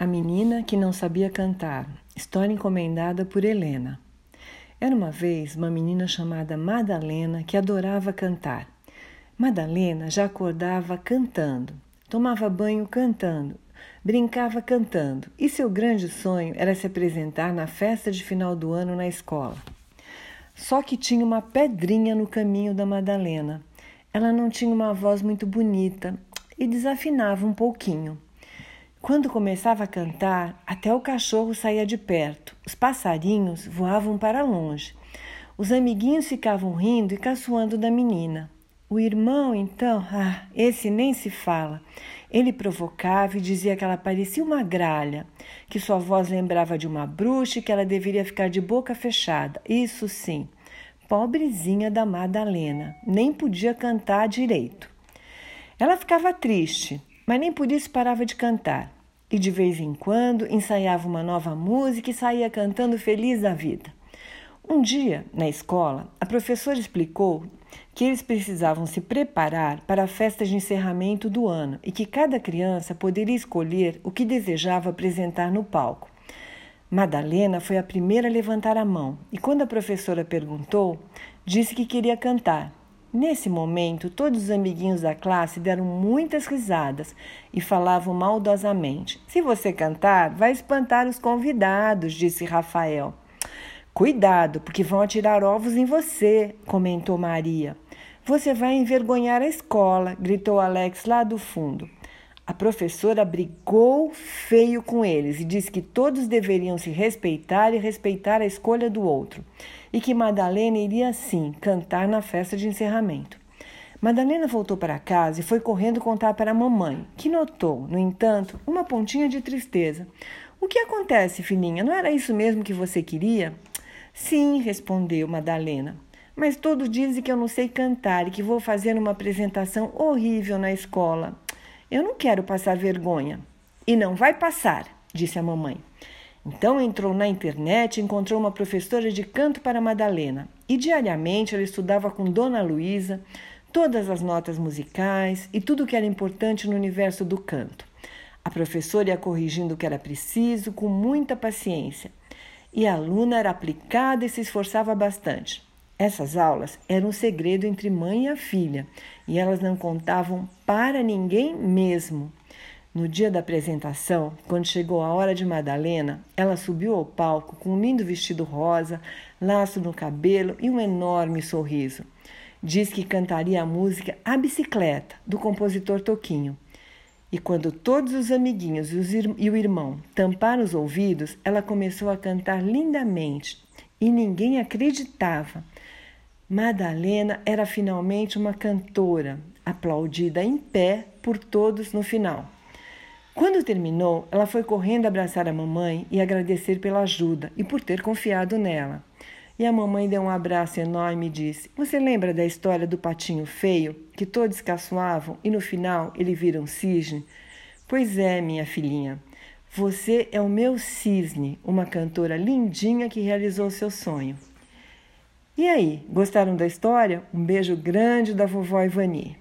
A menina que não sabia cantar. História encomendada por Helena. Era uma vez uma menina chamada Madalena que adorava cantar. Madalena já acordava cantando, tomava banho cantando, brincava cantando, e seu grande sonho era se apresentar na festa de final do ano na escola. Só que tinha uma pedrinha no caminho da Madalena. Ela não tinha uma voz muito bonita e desafinava um pouquinho. Quando começava a cantar, até o cachorro saía de perto, os passarinhos voavam para longe. Os amiguinhos ficavam rindo e caçoando da menina. O irmão, então, ah, esse nem se fala. Ele provocava e dizia que ela parecia uma gralha, que sua voz lembrava de uma bruxa e que ela deveria ficar de boca fechada. Isso sim, pobrezinha da Madalena, nem podia cantar direito. Ela ficava triste, mas nem por isso parava de cantar. E de vez em quando ensaiava uma nova música e saía cantando feliz da vida. Um dia, na escola, a professora explicou que eles precisavam se preparar para a festa de encerramento do ano e que cada criança poderia escolher o que desejava apresentar no palco. Madalena foi a primeira a levantar a mão e, quando a professora perguntou, disse que queria cantar. Nesse momento, todos os amiguinhos da classe deram muitas risadas e falavam maldosamente: Se você cantar, vai espantar os convidados, disse Rafael. Cuidado, porque vão atirar ovos em você, comentou Maria. Você vai envergonhar a escola, gritou Alex lá do fundo. A professora brigou feio com eles e disse que todos deveriam se respeitar e respeitar a escolha do outro, e que Madalena iria sim cantar na festa de encerramento. Madalena voltou para casa e foi correndo contar para a mamãe, que notou, no entanto, uma pontinha de tristeza. O que acontece, filhinha? Não era isso mesmo que você queria? Sim, respondeu Madalena. Mas todos dizem que eu não sei cantar e que vou fazer uma apresentação horrível na escola. Eu não quero passar vergonha. E não vai passar, disse a mamãe. Então entrou na internet e encontrou uma professora de canto para Madalena. E diariamente ela estudava com Dona Luísa todas as notas musicais e tudo que era importante no universo do canto. A professora ia corrigindo o que era preciso com muita paciência. E a aluna era aplicada e se esforçava bastante. Essas aulas eram um segredo entre mãe e a filha, e elas não contavam para ninguém mesmo. No dia da apresentação, quando chegou a hora de Madalena, ela subiu ao palco com um lindo vestido rosa, laço no cabelo e um enorme sorriso. Diz que cantaria a música A Bicicleta, do compositor Toquinho. E quando todos os amiguinhos e o irmão tamparam os ouvidos, ela começou a cantar lindamente e ninguém acreditava. Madalena era finalmente uma cantora, aplaudida em pé por todos no final. Quando terminou, ela foi correndo abraçar a mamãe e agradecer pela ajuda e por ter confiado nela. E a mamãe deu um abraço enorme e disse: Você lembra da história do patinho feio, que todos caçoavam e no final ele vira um cisne? Pois é, minha filhinha. Você é o meu cisne, uma cantora lindinha que realizou seu sonho. E aí, gostaram da história? Um beijo grande da vovó Ivani.